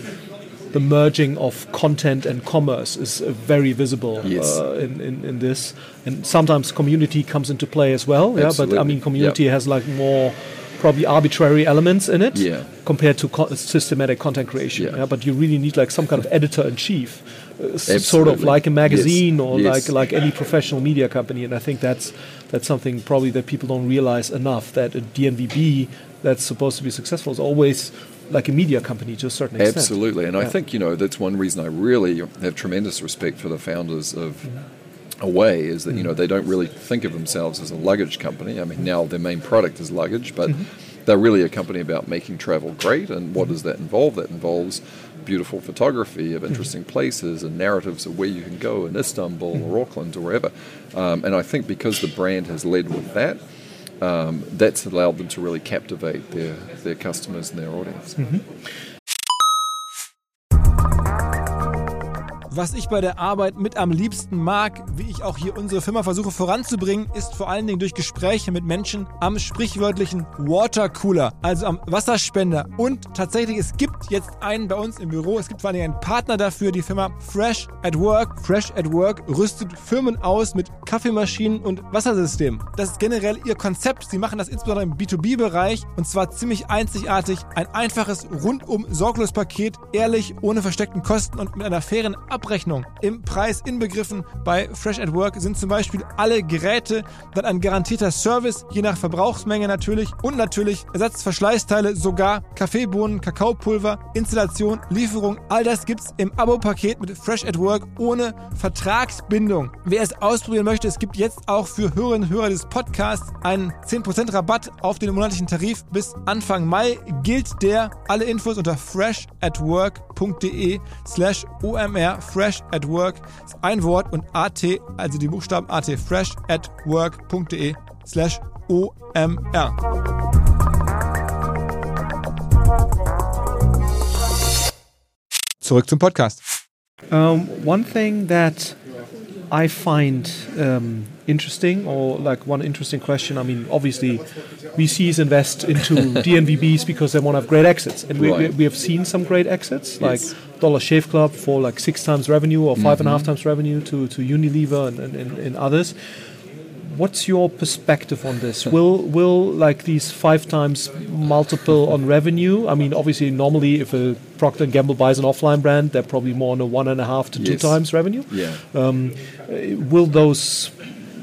the merging of content and commerce is uh, very visible Yes. uh, in, in, in this, and sometimes community comes into play as well. Yeah, but I mean community has like more probably arbitrary elements in it Yeah. compared to co- systematic content creation. Yeah. Yeah. but you really need like some kind of editor in chief, uh, sort of like a magazine Yes. or Yes. like like any professional media company. And I think that's that's something probably that people don't realize enough. That a DNVB that's supposed to be successful is always like a media company to a certain extent. Absolutely, and I think you know that's one reason I really have tremendous respect for the founders of Away is that you know mm-hmm. they don't really think of themselves as a luggage company. I mean, now their main product is luggage, but mm-hmm. they're really a company about making travel great. And what does that involve? That involves beautiful photography of mm-hmm. interesting places and narratives of where you can go in Istanbul or Auckland or wherever. Um, and I think because the brand has led with that. Um, that's allowed them to really captivate their, their customers and their audience. Was ich bei der Arbeit mit am liebsten mag, wie ich auch hier unsere Firma versuche voranzubringen, ist vor allen Dingen durch Gespräche mit Menschen am sprichwörtlichen Watercooler, also am Wasserspender. Und tatsächlich, es gibt jetzt einen bei uns im Büro, es gibt vor allen Dingen einen Partner dafür, die Firma Fresh at Work. Fresh at Work rüstet Firmen aus mit Kaffeemaschinen und Wassersystemen. Das ist generell ihr Konzept. Sie machen das insbesondere im B2B-Bereich und zwar ziemlich einzigartig. Ein einfaches rundum sorglos Paket, ehrlich, ohne versteckten Kosten und mit einer fairen Abrechnung. Im Preis inbegriffen bei Fresh at Work sind zum Beispiel alle Geräte, dann ein garantierter Service, je nach Verbrauchsmenge natürlich und natürlich Ersatzverschleißteile, sogar Kaffeebohnen, Kakaopulver, Installation, Lieferung. All das gibt's im Abo-Paket mit Fresh at Work ohne Vertragsbindung. Wer es ausprobieren möchte, es gibt jetzt auch für Hörerinnen und Hörer des Podcasts einen 10% Rabatt auf den monatlichen Tarif bis Anfang Mai. Gilt der alle Infos unter freshatwork.de slash omr fresh at work ist ein Wort und at, also die Buchstaben at fresh at work.de slash omr. Zurück zum Podcast. Um, one thing that I find um, interesting, or like one interesting question. I mean, obviously, VCs invest into DNVBs because they want to have great exits, and we, we, Right. we have seen some great exits, like Yes. Mm-hmm. Dollar Shave Club for like six times revenue or five and a half times revenue to, to Unilever and, and, and, and others. What's your perspective on this? Will will like these five times multiple on revenue? I mean, obviously, normally if a Procter and Gamble buys an offline brand, they're probably more on a one and a half to two times revenue. Yeah. Um, will those,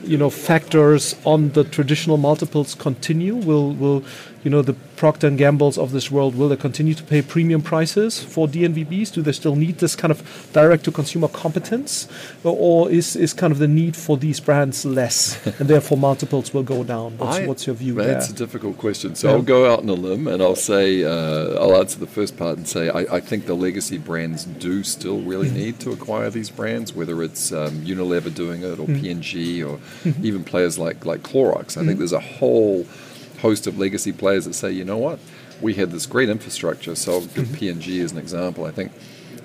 you know, factors on the traditional multiples continue? Will will you know the Procter and Gambles of this world? Will they continue to pay premium prices for DNVBs? Do they still need this kind of direct to consumer competence, or, is is kind of the need for these brands less, and therefore multiples will go down? What's, I- what's your view That's there? a difficult question. So Yeah. I'll go out on a limb and I'll say uh, I'll answer the first part and say I, I think the legacy brands do still really Mm-hmm. need to acquire these brands, whether it's um, Unilever doing it or Mm-hmm. P&G or even players like like Clorox. I think there's a whole host of legacy players that say, you know what, we had this great infrastructure. So I'll give Mm-hmm. P&G as an example. I think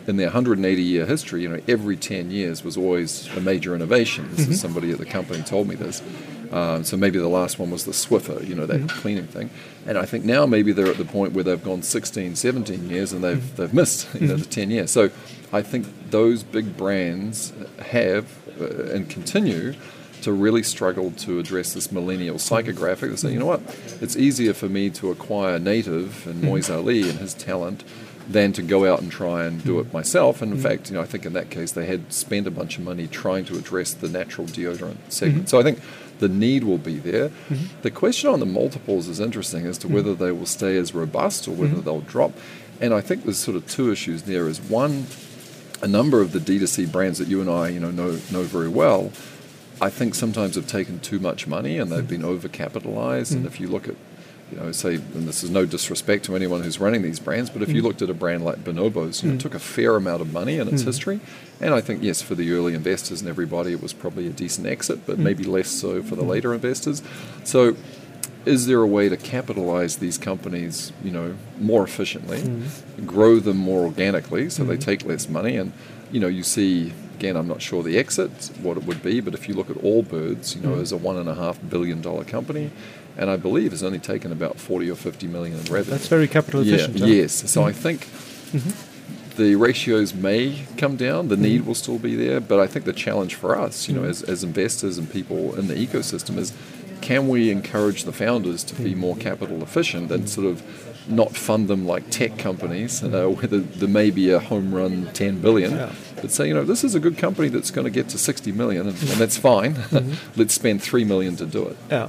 in their 180 year history, you know, every 10 years was always a major innovation. This Mm-hmm. is somebody at the company told me this. Um, so maybe the last one was the Swiffer, you know, that Mm-hmm. cleaning thing. And I think now maybe they're at the point where they've gone 16, 17 years and they've, they've missed, you know, the 10 years. So I think those big brands have uh, and continue to really struggle to address this millennial psychographic. They say, you know what, it's easier for me to acquire Native and hmm. Moiz Ali and his talent than to go out and try and do hmm. it myself. And in hmm. fact, you know, I think in that case they had spent a bunch of money trying to address the natural deodorant segment. So I think the need will be there. The question on the multiples is interesting as to whether they will stay as robust or whether they'll drop. And I think there's sort of two issues there. Is one, a number of the D2C brands that you and I, you know, know know very well, I think sometimes have taken too much money and they've been overcapitalized. And mm. if you look at, you know, say, and this is no disrespect to anyone who's running these brands, but if you mm. looked at a brand like Bonobos, you know, it took a fair amount of money in its history. And I think, yes, for the early investors and everybody, it was probably a decent exit, but maybe less so for the later investors. So, is there a way to capitalize these companies, you know, more efficiently, grow them more organically, so they take less money, and you know, you see again, I'm not sure the exit what it would be, but if you look at Allbirds, you know, Mm. as a one and a half billion dollar company, and I believe has only taken about 40 or 50 million in revenue. That's very capital Yeah, efficient. huh? Mm-hmm. yes. So I think the ratios may come down, the Mm-hmm. need will still be there, but I think the challenge for us, you know, as, as investors and people in the ecosystem is can we encourage the founders to be more capital efficient and sort of not fund them like tech companies, uh, where there, there may be a home run 10 billion, Yeah. but say, you know, this is a good company that's going to get to 60 million, and, and that's fine. Mm-hmm. Let's spend 3 million to do it. Yeah.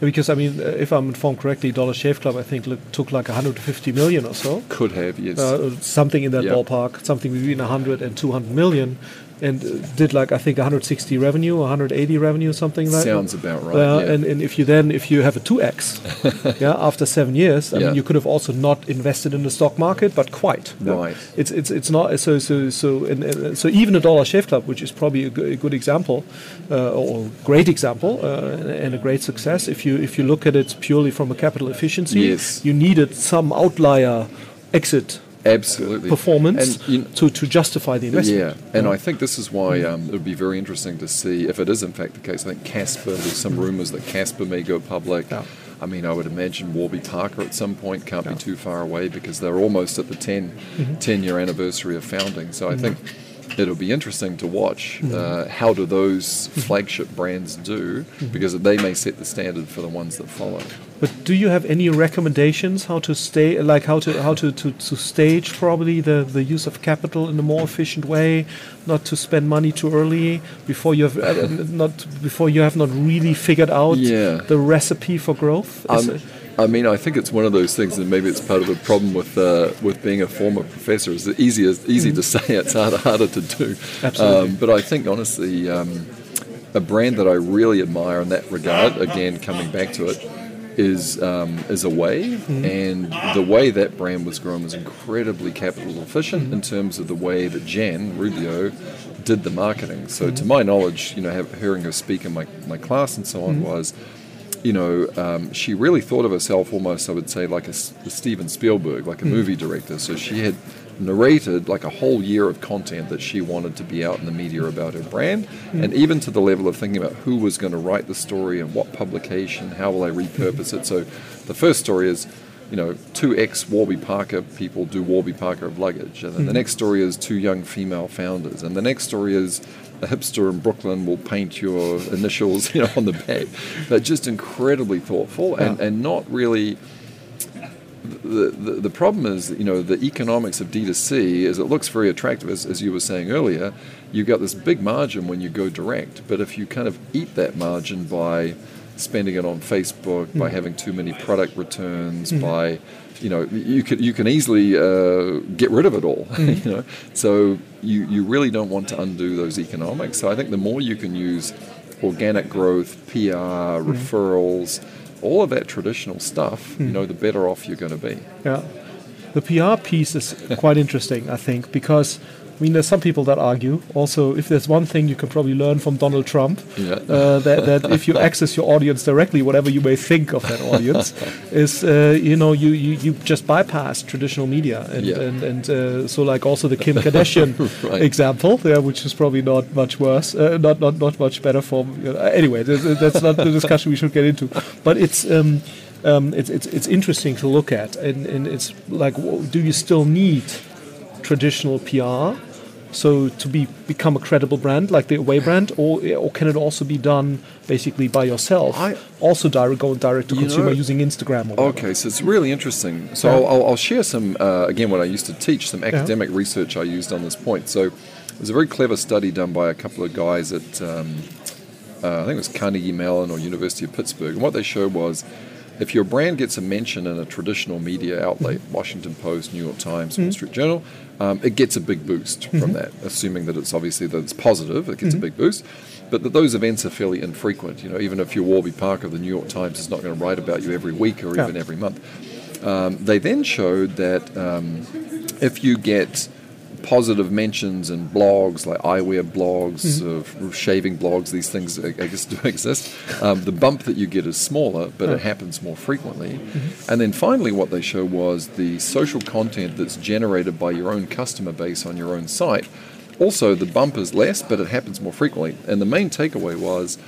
Because I mean, if I'm informed correctly, Dollar Shave Club I think look, took like 150 million or so, Could have, yes. uh, something in that Yeah. ballpark, something between 100 and 200 million, and uh, did like I think 160 revenue, 180 revenue, something like. Sounds about right. Uh, yeah. and, and if you then if you have a 2x yeah after seven years I Yeah. mean you could have also not invested in the stock market but quite yeah. Right. it's it's it's not so so so and, and so even a dollar shave club which is probably a, good- a good example uh, or great example uh, and, and a great success if you if you look at it purely from a capital efficiency Yes. you needed some outlier exit Absolutely. performance And you- to, to justify the investment Yeah, and I think this is why um, it would be very interesting to see if it is in fact the case. I think Casper, there's some rumours that Casper may go public. Yeah. I mean, I would imagine Warby Parker at some point can't Yeah. be too far away because they're almost at the 10, Mm-hmm. 10 year anniversary of founding. So I think it'll be interesting to watch Mm-hmm. uh, how do those flagship brands do because they may set the standard for the ones that follow. But do you have any recommendations how to stay, like how to how to, to, to stage probably the, the use of capital in a more efficient way, not to spend money too early before you have uh, not before you have not really figured out Yeah. the recipe for growth? Is Um, it- I mean, I think it's one of those things, and maybe it's part of the problem with uh, with being a former professor. Is it easy easy to say, it's harder harder to do. Absolutely. Um, but I think honestly, um, a brand that I really admire in that regard, again coming back to it, is um, is Away, and the way that brand was grown was incredibly capital efficient in terms of the way that Jen Rubio did the marketing. So to my knowledge, you know, have, hearing her speak in my, my class and so on was you know, um, she really thought of herself almost, I would say, like a Steven Spielberg, like a hmm. movie director. So she had narrated like a whole year of content that she wanted to be out in the media about her brand, hmm. and even to the level of thinking about who was going to write the story and what publication, how will I repurpose it. So the first story is, you know, two ex Warby Parker people do Warby Parker of luggage, and then the hmm. next story is two young female founders, and the next story is a hipster in Brooklyn will paint your initials, you know, on the bag. But just incredibly thoughtful and, and not really. The, the, the problem is, you know, the economics of D2C is it looks very attractive, as, as you were saying earlier. You've got this big margin when you go direct, but if you kind of eat that margin by spending it on Facebook, by hmm. having too many product returns, hmm. by you know, you could you can easily uh, get rid of it all. you mm. know, so you you really don't want to undo those economics. So I think the more you can use organic growth, PR, mm. referrals, all of that traditional stuff, you mm. know, the better off you're going to be. Yeah. The PR piece is quite interesting, I think, because I mean, there's some people that argue. Also, if there's one thing you can probably learn from Donald Trump, Yeah. uh, that, that if you access your audience directly, whatever you may think of that audience, is uh, you know you, you, you just bypass traditional media, and Yeah. and, and uh, so like also the Kim Kardashian Right. example, yeah, which is probably not much worse, uh, not not not much better for. You know, anyway, that's, that's not the discussion we should get into, but it's. Um, um, it's, it's, it's interesting to look at, and, and it's like, do you still need traditional PR so to be become a credible brand like the Away brand, or or can it also be done basically by yourself? I- also direct going direct to consumer know- using Instagram. Whatever. Okay, so it's really interesting. So Yeah. I'll, I'll, share some, uh, again, what I used to teach, some academic research I used on this point. So there's a very clever study done by a couple of guys at, um, uh, I think it was Carnegie Mellon or University of Pittsburgh. And what they showed was if your brand gets a mention in a traditional media outlet, Washington Post, New York Times, Wall Street Journal, um, it gets a big boost from that, assuming that it's obviously that it's positive, it gets a big boost. But that those events are fairly infrequent. You know, even if you're Warby Parker, the New York Times is not going to write about you every week or Yeah. even every month. Um, they then showed that um, if you get positive mentions in blogs like eyewear blogs, of shaving blogs, these things I guess do exist. Um, the bump that you get is smaller, but it happens more frequently. And then finally, what they show was the social content that's generated by your own customer base on your own site also, the bump is less, but it happens more frequently. And the main takeaway was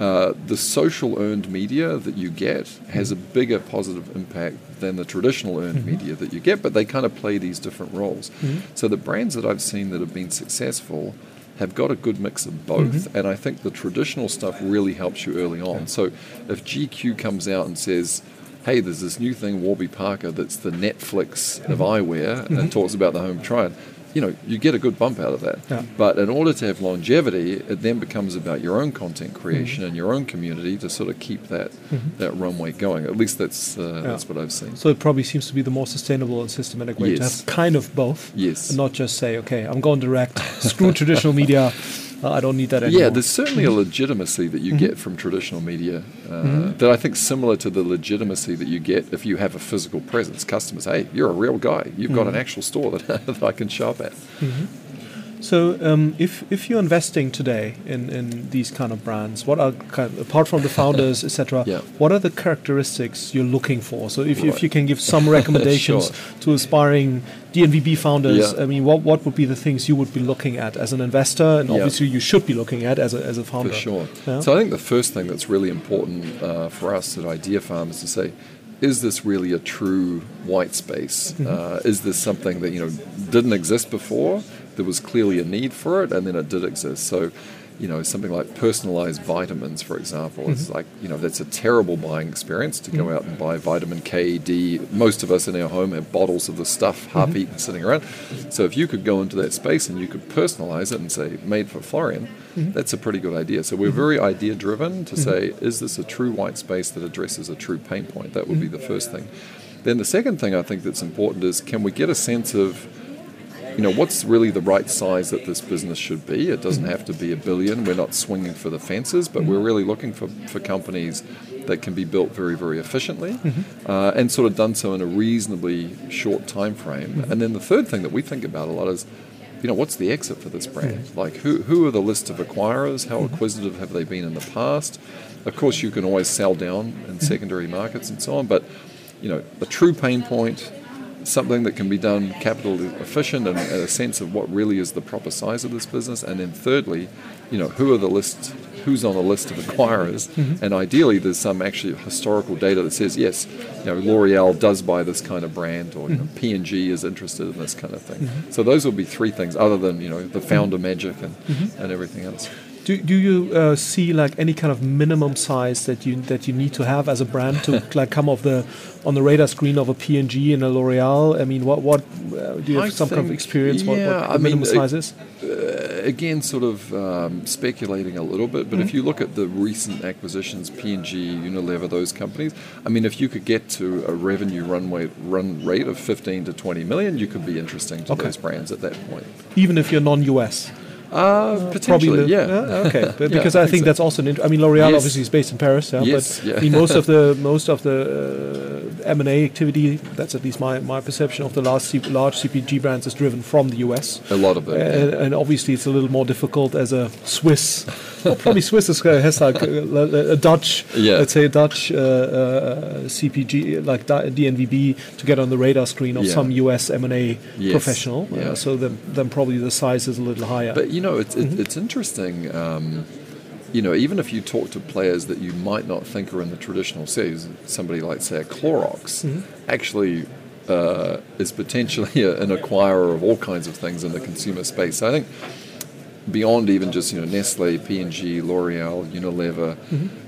uh, the social earned media that you get has a bigger positive impact than the traditional earned Mm-hmm. media that you get, but they kind of play these different roles. So the brands that I've seen that have been successful have got a good mix of both, Mm-hmm. and I think the traditional stuff really helps you early on. So if GQ comes out and says, hey, there's this new thing, Warby Parker, that's the Netflix of Mm-hmm. eyewear, and talks about the home trial. You know, you get a good bump out of that. Yeah. But in order to have longevity, it then becomes about your own content creation Mm-hmm. and your own community to sort of keep that that runway going. At least that's uh, that's what I've seen. So it probably seems to be the more sustainable and systematic way to have kind of both. Yes. And not just say, okay, I'm going direct, screw traditional media. uh, I don't need that anymore. Yeah, there's certainly a Mm-hmm. legitimacy that you get from traditional media uh, that I think similar to the legitimacy that you get if you have a physical presence. Customers, hey, you're a real guy. You've got Mm-hmm. an actual store that, that I can shop at. So, um, if if you're investing today in, in these kind of brands, what are kind of, apart from the founders, etc. Yeah. What are the characteristics you're looking for? So, if, you if you can give some recommendations Sure. to aspiring DNVB founders, Yeah. I mean, what what would be the things you would be looking at as an investor, and Yeah. obviously you should be looking at as a as a founder. For sure. So I think the first thing that's really important uh, for us at Idea Farm is to say, is this really a true white space? Uh, is this something that you know didn't exist before? There was clearly a need for it, and then it did exist. So. You know, something like personalized vitamins, for example, it's mm-hmm. like, you know, that's a terrible buying experience to go mm-hmm. out and buy vitamin K, D. Most of us in our home have bottles of the stuff mm-hmm. half eaten sitting around. So if you could go into that space and you could personalize it and say, made for Florian, that's a pretty good idea. So we're very idea driven to say, is this a true white space that addresses a true pain point? That would be the first thing. Then the second thing I think that's important is can we get a sense of you know, what's really the right size that this business should be? It doesn't have to be a billion. We're not swinging for the fences, but we're really looking for, for companies that can be built very, very efficiently uh, and sort of done so in a reasonably short time frame. And then the third thing that we think about a lot is, you know, what's the exit for this brand? Like, who, who are the list of acquirers? How acquisitive have they been in the past? Of course, you can always sell down in secondary markets and so on, but, you know, a true pain point, something that can be done capital efficient and, a sense of what really is the proper size of this business. And then thirdly, you know, who are the lists, who's on the list of acquirers, mm-hmm. and ideally there's some actually historical data that says yes, you know, L'Oreal does buy this kind of brand, or you know, mm-hmm. P&G is interested in this kind of thing. Mm-hmm. So those would be three things, other than you know the founder magic and, and everything else. Do, do you uh, see like any kind of minimum size that you that you need to have as a brand to like come off the on the radar screen of a P&G and a L'Oreal? I mean, what what uh, do you have I some kind of experience? what, yeah, what I the mean, minimum it- size is? again, sort of um, speculating a little bit, but if Mm-hmm. you look at the recent acquisitions, P&G, Unilever, those companies, I mean, if you could get to a revenue runway run rate of 15 to 20 million, you could be interesting to Okay. those brands at that point. Even if you're non-US, Uh, potentially, the- yeah. okay, but Yeah, because I I think think so. that's also an. Int- I mean, L'Oreal Yes. obviously is based in Paris, yeah, Yes, but yeah. I mean, most of the most of the uh, M and A activity. That's at least my, my perception of the last C- large CPG brands is driven from the US. A lot of it. yeah. And, and obviously, it's a little more difficult as a Swiss. Well, probably Swiss is, uh, has like a, a Dutch, Yeah. let's say a Dutch uh, uh, CPG like D- DNVB to get on the radar screen of Yeah. some US M and A Yes. professional. Yeah. Uh, so then, then probably the size is a little higher. But you know, it's it, it's interesting. Um, you know, even if you talk to players that you might not think are in the traditional series, somebody like say a Clorox, actually uh, is potentially a, an acquirer of all kinds of things in the consumer space. So I think beyond even just you know Nestle, P and G, L'Oreal, Unilever,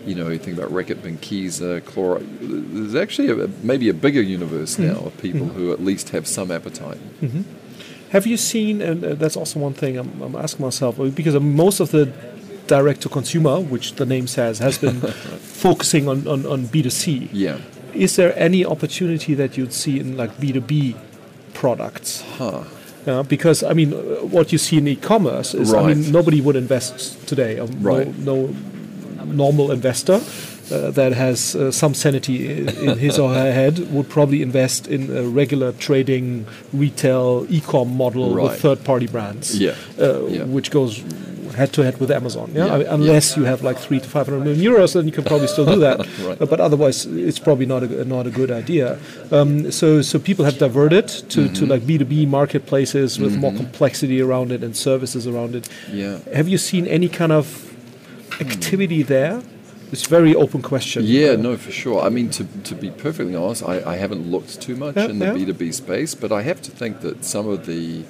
you know, you think about Reckitt Benckiser, Clorox. There's actually a, maybe a bigger universe now of people who at least have some appetite. Have you seen, and uh, that's also one thing I'm, I'm asking myself, uh, because most of the direct to consumer, which the name says, has been focusing on, on, on B2C. Yeah. Is there any opportunity that you'd see in like B2B products? Huh. Uh, because I mean, what you see in e-commerce is, I mean, nobody would invest today. Um, Right. No, no normal investor uh, that has uh, some sanity in, in his or her head would probably invest in a regular trading retail e-com model Right. with third-party brands. Yeah. Uh, Yeah. Which goes head to head with Amazon. Yeah, Yeah, I mean, unless you have like three to five hundred million euros, then you can probably still do that. Right. but, but otherwise, it's probably not a not a good idea. Um, so so people have diverted to, Mm-hmm. to like B two B marketplaces with more complexity around it and services around it. Yeah. Have you seen any kind of activity there? It's a very open question. Yeah, no, for sure. I mean, to, to be perfectly honest, I, I haven't looked too much Yeah, in the yeah. B2B space, but I have to think that some of the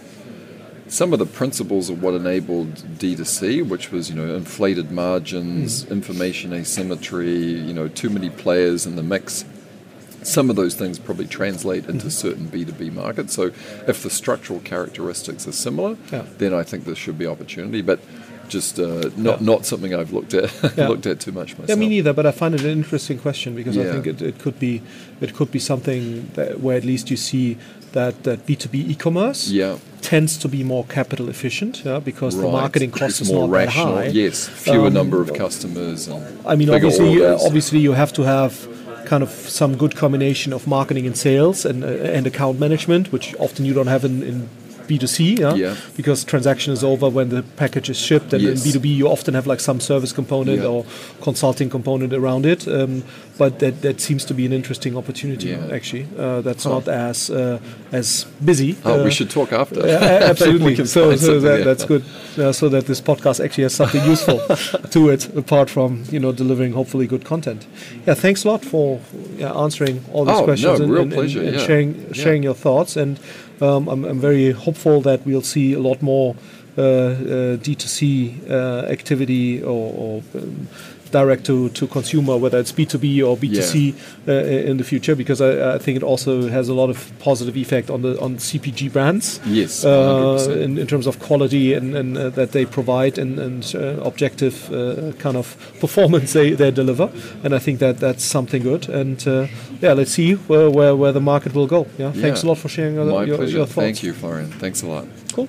some of the principles of what enabled D2C, which was, you know, inflated margins, Mm. information asymmetry, you know, too many players in the mix, some of those things probably translate Mm-hmm. into certain B2B markets. So if the structural characteristics are similar, Yeah. then I think there should be opportunity. But just uh, not Yeah. not something I've looked at Yeah. looked at too much myself. Yeah, me neither. But I find it an interesting question because I think it, it could be it could be something that, where at least you see that that B two B e-commerce Yeah. tends to be more capital efficient, yeah, because the marketing cost it's is more not that rational. high. Yes, fewer Um, number of customers. I mean, obviously, orders. obviously, you have to have kind of some good combination of marketing and sales and uh, and account management, which often you don't have in. in B2C, yeah? Yeah. because transaction is over when the package is shipped, and Yes. in B2B you often have like some service component Yeah. or consulting component around it. Um, but that, that seems to be an interesting opportunity, Yeah. actually. Uh, that's not as uh, as busy. Oh, uh, we should talk after. absolutely. So so that, that's good. Uh, so that this podcast actually has something useful to it, apart from you know delivering hopefully good content. Yeah, thanks a lot for yeah, answering all these Oh, no, questions and, real and- and- pleasure, and yeah. sharing sharing your thoughts. And um, I'm, I'm very hopeful that we'll see a lot more uh, uh, D2C uh, activity or. or um, direct to, to consumer whether it's b2b or b2c uh, in the future because I, I think it also has a lot of positive effect on the on cpg brands Yes, uh, 100%. in, in terms of quality and, and uh, that they provide and, and uh, objective uh, kind of performance they, they deliver. And I think that that's something good. And uh, yeah, let's see where, where, where the market will go. Yeah, thanks a lot for sharing your, your, your thoughts. Thank you, Florian. Thanks a lot. Cool.